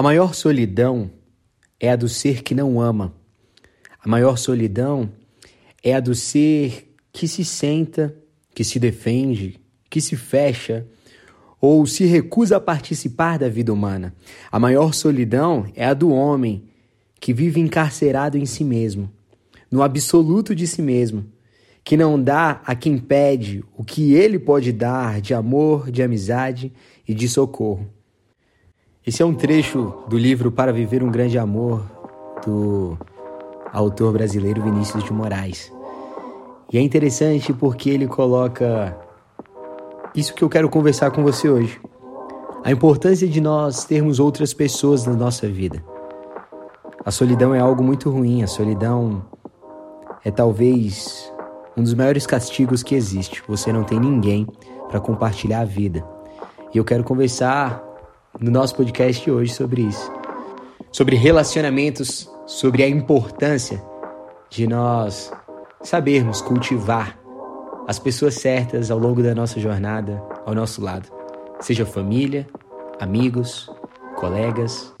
A maior solidão é a do ser que não ama. A maior solidão é a do ser que se senta, que se defende, que se fecha ou se recusa a participar da vida humana. A maior solidão é a do homem que vive encarcerado em si mesmo, no absoluto de si mesmo, que não dá a quem pede o que ele pode dar de amor, de amizade e de socorro. Esse é um trecho do livro Para Viver um Grande Amor, do autor brasileiro Vinícius de Moraes. E é interessante porque ele coloca isso que eu quero conversar com você hoje. A importância de nós termos outras pessoas na nossa vida. A solidão é algo muito ruim, a solidão é talvez um dos maiores castigos que existe. Você não tem ninguém para compartilhar a vida. E eu quero conversar no nosso podcast hoje sobre isso. Sobre relacionamentos, sobre a importância de nós sabermos cultivar as pessoas certas ao longo da nossa jornada ao nosso lado. Seja família, amigos, colegas,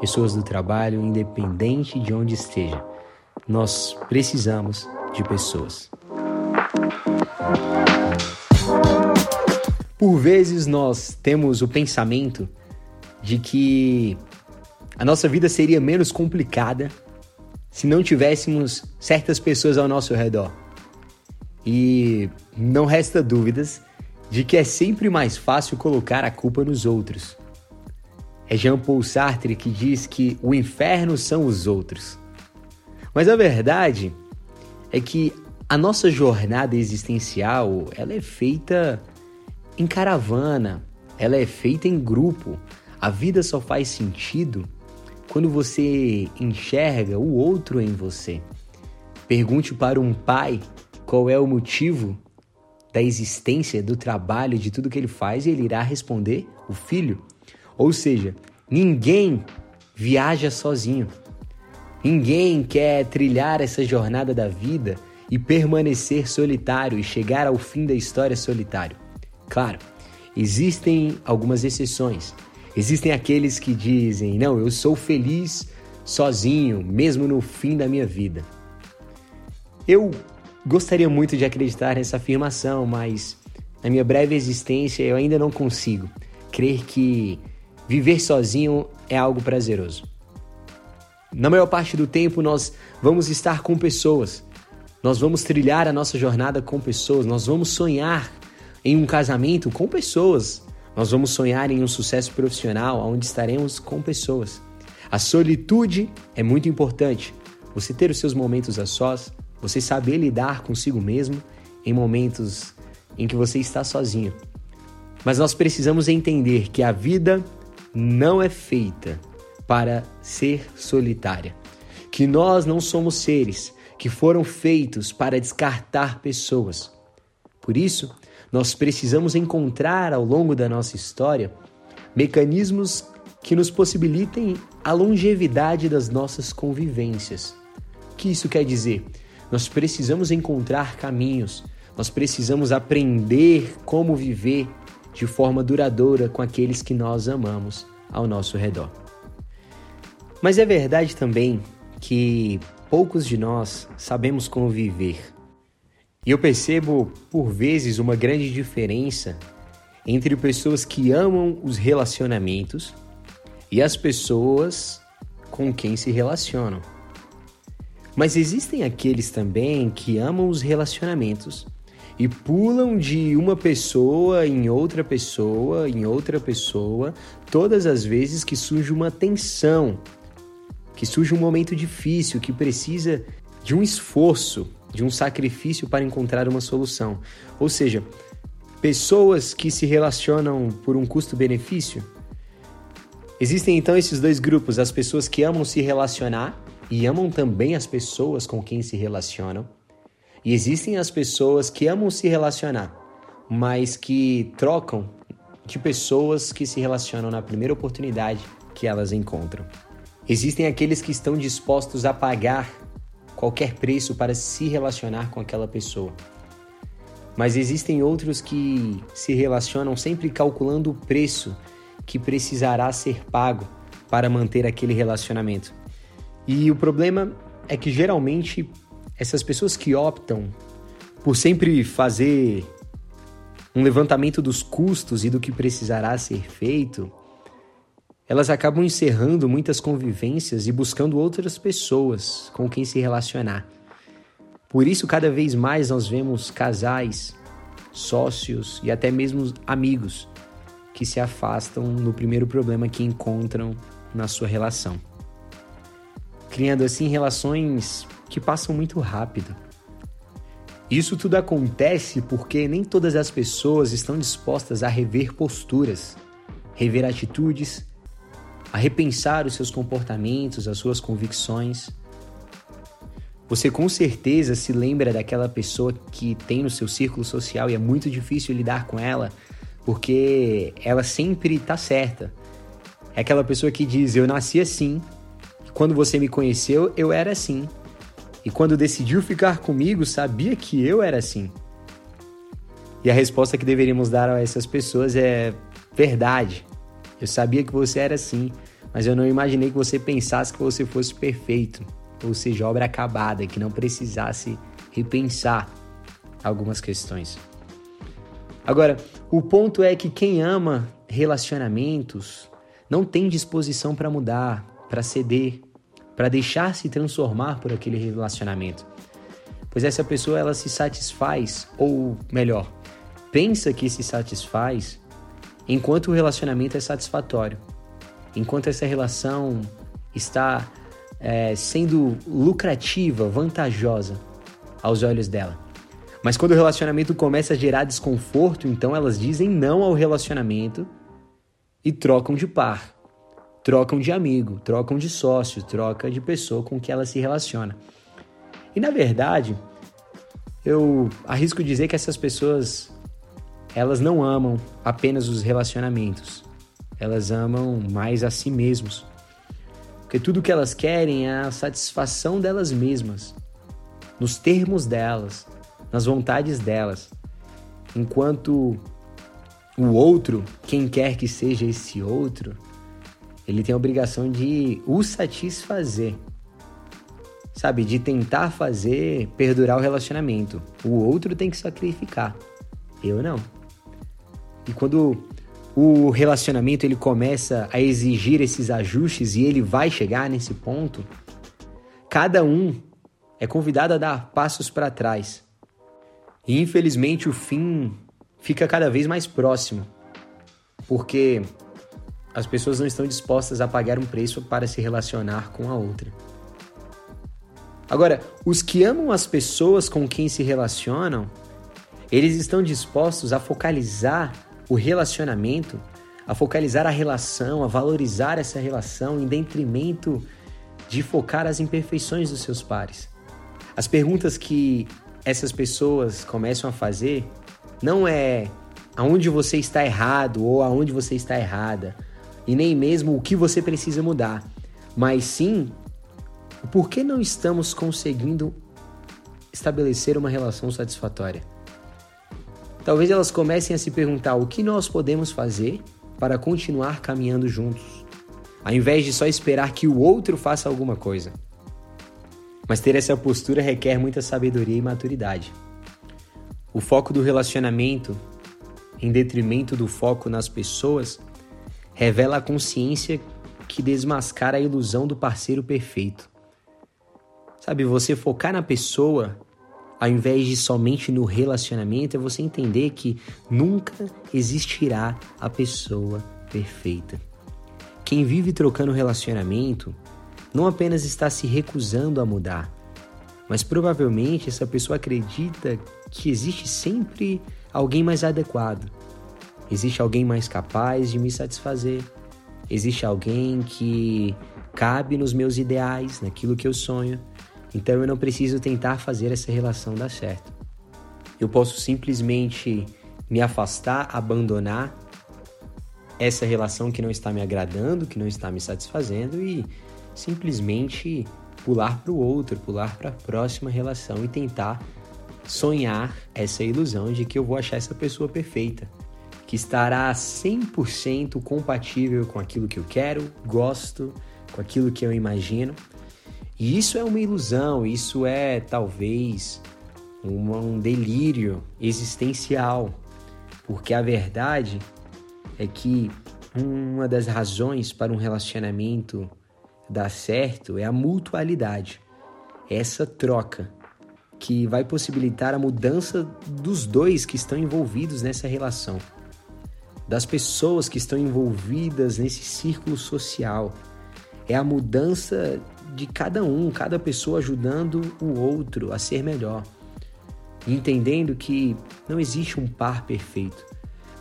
pessoas do trabalho, independente de onde esteja. Nós precisamos de pessoas. Por vezes nós temos o pensamento de que a nossa vida seria menos complicada se não tivéssemos certas pessoas ao nosso redor. E não resta dúvidas de que é sempre mais fácil colocar a culpa nos outros. É Jean Paul Sartre que diz que o inferno são os outros. Mas a verdade é que a nossa jornada existencial, ela é feita em caravana, ela é feita em grupo. A vida só faz sentido quando você enxerga o outro em você. Pergunte para um pai qual é o motivo da existência, do trabalho, de tudo que ele faz, e ele irá responder: o filho. Ou seja, ninguém viaja sozinho. Ninguém quer trilhar essa jornada da vida e permanecer solitário e chegar ao fim da história solitário. Claro, existem algumas exceções. Existem aqueles que dizem: "Não, eu sou feliz sozinho, mesmo no fim da minha vida". Eu gostaria muito de acreditar nessa afirmação, mas na minha breve existência eu ainda não consigo crer que viver sozinho é algo prazeroso. Na maior parte do tempo nós vamos estar com pessoas. Nós vamos trilhar a nossa jornada com pessoas, nós vamos sonhar em um casamento com pessoas. Nós vamos sonhar em um sucesso profissional onde estaremos com pessoas. A solitude é muito importante. Você ter os seus momentos a sós, você saber lidar consigo mesmo em momentos em que você está sozinho. Mas nós precisamos entender que a vida não é feita para ser solitária. Que nós não somos seres que foram feitos para descartar pessoas. Por isso, nós precisamos encontrar ao longo da nossa história mecanismos que nos possibilitem a longevidade das nossas convivências. O que isso quer dizer? Nós precisamos encontrar caminhos, nós precisamos aprender como viver de forma duradoura com aqueles que nós amamos ao nosso redor. Mas é verdade também que poucos de nós sabemos como viver e eu percebo, por vezes, uma grande diferença entre pessoas que amam os relacionamentos e as pessoas com quem se relacionam. Mas existem aqueles também que amam os relacionamentos e pulam de uma pessoa em outra pessoa, em outra pessoa, todas as vezes que surge uma tensão, que surge um momento difícil, que precisa de um esforço de um sacrifício para encontrar uma solução. Ou seja, pessoas que se relacionam por um custo-benefício. Existem então esses dois grupos: as pessoas que amam se relacionar e amam também as pessoas com quem se relacionam. E existem as pessoas que amam se relacionar, mas que trocam de pessoas que se relacionam na primeira oportunidade que elas encontram. Existem aqueles que estão dispostos a pagar qualquer preço para se relacionar com aquela pessoa. Mas existem outros que se relacionam sempre calculando o preço que precisará ser pago para manter aquele relacionamento. E o problema é que geralmente essas pessoas que optam por sempre fazer um levantamento dos custos e do que precisará ser feito, elas acabam encerrando muitas convivências e buscando outras pessoas com quem se relacionar. Por isso, cada vez mais nós vemos casais, sócios e até mesmo amigos que se afastam no primeiro problema que encontram na sua relação. Criando assim relações que passam muito rápido. Isso tudo acontece porque nem todas as pessoas estão dispostas a rever posturas, rever atitudes, a repensar os seus comportamentos, as suas convicções. Você com certeza se lembra daquela pessoa que tem no seu círculo social e é muito difícil lidar com ela, porque ela sempre está certa. É aquela pessoa que diz: Eu nasci assim, quando você me conheceu, eu era assim. E quando decidiu ficar comigo, sabia que eu era assim. E a resposta que deveríamos dar a essas pessoas é: verdade. Eu sabia que você era assim, mas eu não imaginei que você pensasse que você fosse perfeito, ou seja, obra acabada, que não precisasse repensar algumas questões. Agora, o ponto é que quem ama relacionamentos não tem disposição para mudar, para ceder, para deixar se transformar por aquele relacionamento. Pois essa pessoa ela se satisfaz, ou melhor, pensa que se satisfaz enquanto o relacionamento é satisfatório, enquanto essa relação está é, sendo lucrativa, vantajosa aos olhos dela. Mas quando o relacionamento começa a gerar desconforto, então elas dizem não ao relacionamento e trocam de par trocam de amigo, trocam de sócio, troca de pessoa com que ela se relaciona. E na verdade, eu arrisco dizer que essas pessoas elas não amam apenas os relacionamentos. Elas amam mais a si mesmos. Porque tudo que elas querem é a satisfação delas mesmas, nos termos delas, nas vontades delas. Enquanto o outro, quem quer que seja esse outro, ele tem a obrigação de o satisfazer. Sabe, de tentar fazer perdurar o relacionamento. O outro tem que sacrificar. Eu não. E quando o relacionamento ele começa a exigir esses ajustes e ele vai chegar nesse ponto, cada um é convidado a dar passos para trás. E infelizmente o fim fica cada vez mais próximo. Porque as pessoas não estão dispostas a pagar um preço para se relacionar com a outra. Agora, os que amam as pessoas com quem se relacionam, eles estão dispostos a focalizar o relacionamento, a focalizar a relação, a valorizar essa relação em detrimento de focar as imperfeições dos seus pares. As perguntas que essas pessoas começam a fazer não é aonde você está errado ou aonde você está errada, e nem mesmo o que você precisa mudar, mas sim o porquê não estamos conseguindo estabelecer uma relação satisfatória. Talvez elas comecem a se perguntar o que nós podemos fazer para continuar caminhando juntos, ao invés de só esperar que o outro faça alguma coisa. Mas ter essa postura requer muita sabedoria e maturidade. O foco do relacionamento, em detrimento do foco nas pessoas, revela a consciência que desmascara a ilusão do parceiro perfeito. Sabe, você focar na pessoa ao invés de somente no relacionamento é você entender que nunca existirá a pessoa perfeita. Quem vive trocando relacionamento não apenas está se recusando a mudar, mas provavelmente essa pessoa acredita que existe sempre alguém mais adequado, Existe alguém mais capaz de me satisfazer. Existe alguém que cabe nos meus ideais, naquilo que eu sonho. Então eu não preciso tentar fazer essa relação dar certo. Eu posso simplesmente me afastar, abandonar essa relação que não está me agradando, que não está me satisfazendo e simplesmente pular para o outro, pular para a próxima relação e tentar sonhar essa ilusão de que eu vou achar essa pessoa perfeita que estará 100% compatível com aquilo que eu quero, gosto, com aquilo que eu imagino. E isso é uma ilusão, isso é talvez um, um delírio existencial, porque a verdade é que uma das razões para um relacionamento dar certo é a mutualidade, essa troca que vai possibilitar a mudança dos dois que estão envolvidos nessa relação, das pessoas que estão envolvidas nesse círculo social. É a mudança de cada um, cada pessoa ajudando o outro a ser melhor. entendendo que não existe um par perfeito,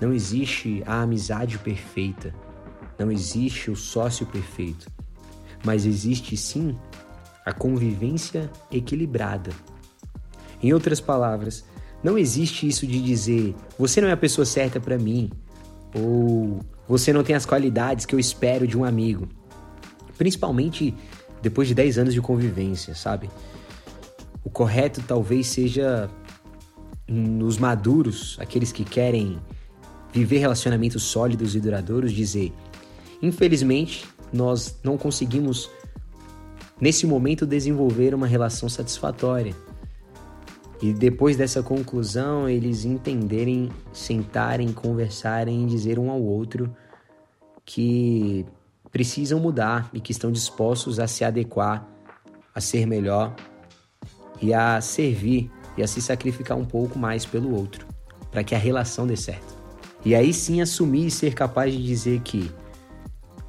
não existe a amizade perfeita, não existe o sócio perfeito, mas existe sim a convivência equilibrada em outras palavras, não existe isso de dizer você não é a pessoa certa para mim ou você não tem as qualidades que eu espero de um amigo. Principalmente depois de 10 anos de convivência, sabe? O correto talvez seja nos maduros, aqueles que querem viver relacionamentos sólidos e duradouros, dizer: infelizmente, nós não conseguimos nesse momento desenvolver uma relação satisfatória. E depois dessa conclusão, eles entenderem, sentarem, conversarem e dizer um ao outro que precisam mudar e que estão dispostos a se adequar, a ser melhor e a servir e a se sacrificar um pouco mais pelo outro, para que a relação dê certo. E aí sim assumir e ser capaz de dizer que,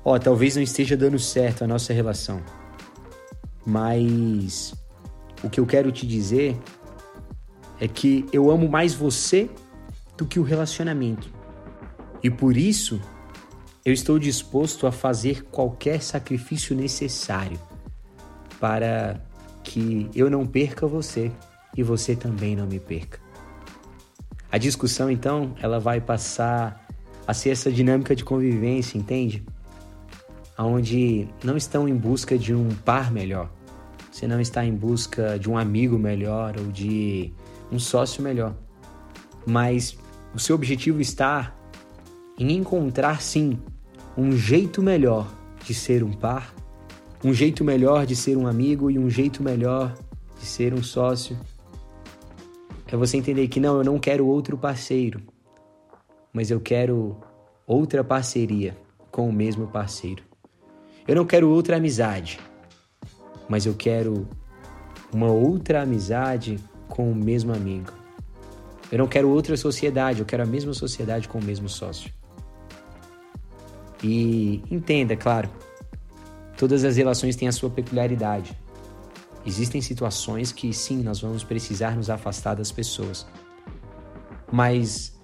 ó, oh, talvez não esteja dando certo a nossa relação, mas o que eu quero te dizer é que eu amo mais você do que o relacionamento. E por isso, eu estou disposto a fazer qualquer sacrifício necessário para que eu não perca você e você também não me perca. A discussão, então, ela vai passar a ser essa dinâmica de convivência, entende? Onde não estão em busca de um par melhor, você não está em busca de um amigo melhor ou de um sócio melhor. Mas o seu objetivo está em encontrar sim um jeito melhor de ser um par, um jeito melhor de ser um amigo e um jeito melhor de ser um sócio. É você entender que não, eu não quero outro parceiro, mas eu quero outra parceria com o mesmo parceiro. Eu não quero outra amizade, mas eu quero uma outra amizade com o mesmo amigo. Eu não quero outra sociedade, eu quero a mesma sociedade com o mesmo sócio. E entenda, claro, todas as relações têm a sua peculiaridade. Existem situações que sim, nós vamos precisar nos afastar das pessoas. Mas,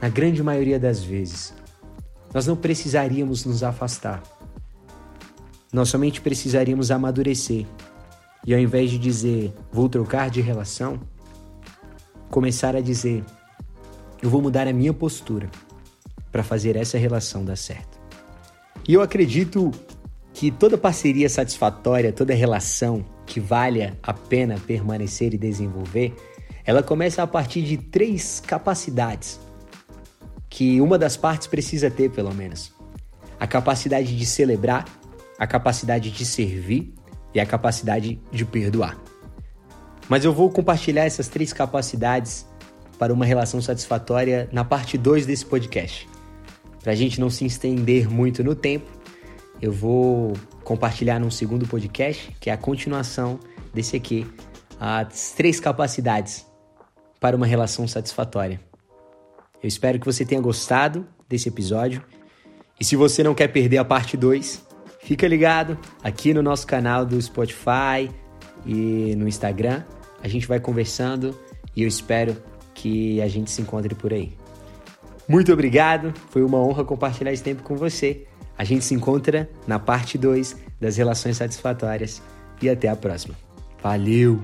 na grande maioria das vezes, nós não precisaríamos nos afastar. Nós somente precisaríamos amadurecer e ao invés de dizer vou trocar de relação, começar a dizer eu vou mudar a minha postura para fazer essa relação dar certo. E eu acredito que toda parceria satisfatória, toda relação que valha a pena permanecer e desenvolver, ela começa a partir de três capacidades que uma das partes precisa ter, pelo menos: a capacidade de celebrar, a capacidade de servir e a capacidade de perdoar. Mas eu vou compartilhar essas três capacidades para uma relação satisfatória na parte 2 desse podcast. Para a gente não se estender muito no tempo, eu vou compartilhar num segundo podcast, que é a continuação desse aqui, as três capacidades para uma relação satisfatória. Eu espero que você tenha gostado desse episódio. E se você não quer perder a parte 2, Fica ligado aqui no nosso canal do Spotify e no Instagram. A gente vai conversando e eu espero que a gente se encontre por aí. Muito obrigado, foi uma honra compartilhar esse tempo com você. A gente se encontra na parte 2 das relações satisfatórias e até a próxima. Valeu!